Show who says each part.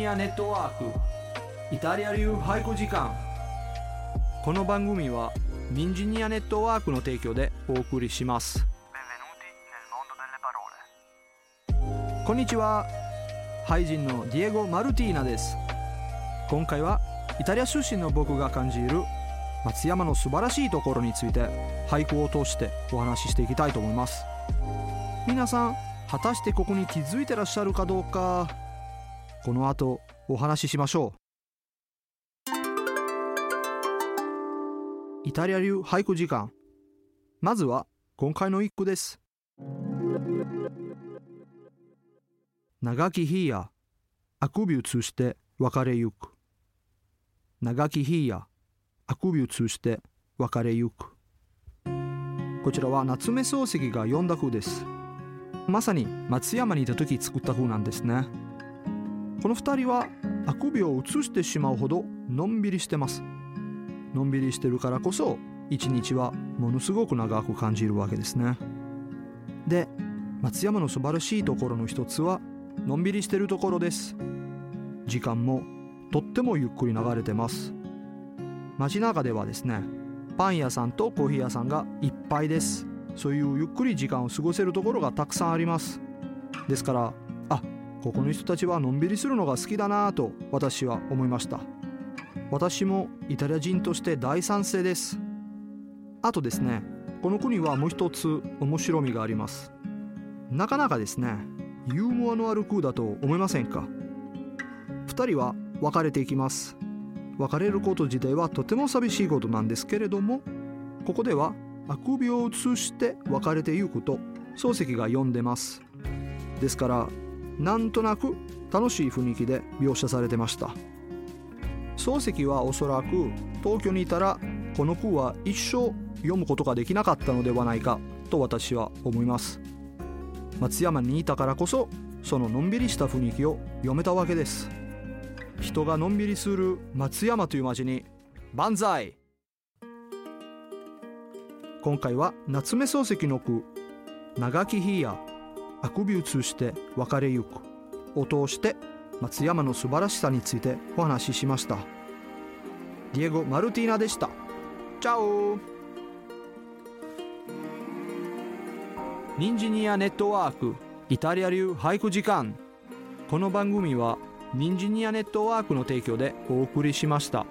Speaker 1: ニアネットワークイタリア流俳句時間。この番組はニンジニアネットワークの提供でお送りします.こんにちは。俳人のディエゴ・マルティーナです。今回はイタリア出身の僕が感じる松山の素晴らしいところについて俳句を通してお話ししていきたいと思います。皆さん果たしてここに気づいてらっしゃるかどうかこの後お話ししましょう。イタリア流俳句時間。まずは今回の一句です。長き日やあくびを通して別れゆく。長き日やあくびを通して別れゆく。こちらは夏目漱石が読んだ句です。まさに松山にいた時作った風なんですね。この二人はあくびを移してしまうほどのんびりしてます。のんびりしてるからこそ一日はものすごく長く感じるわけですね。で松山の素晴らしいところの一つはのんびりしてるところです。時間もとってもゆっくり流れてます。街中ではですねパン屋さんとコーヒー屋さんがいっぱいです。そういうゆっくり時間を過ごせるところがたくさんあります。ですからここの人たちはのんびりするのが好きだなぁと私は思いました。私もイタリア人として大賛成です。あとですねこの国はもう一つ面白みがあります。なかなかですねユーモアのある句だと思いませんか？二人は別れていきます。別れること自体はとても寂しいことなんですけれどもここではあくびを移して別れてゆくと漱石が読んでます。ですからなんとなく楽しい雰囲気で描写されてました。漱石はおそらく東京にいたらこの句は一生読むことができなかったのではないかと私は思います。松山にいたからこそそののんびりした雰囲気を読めたわけです。人がのんびりする松山という町に万歳。今回は夏目漱石の句「長き日やあくびを通して別れゆく」を通して松山の素晴らしさについてお話ししました。ディエゴ・マルティーナでした。チャオニンジニアネットワークイタリア流俳句時間。この番組はニンジニアネットワークの提供でお送りしました。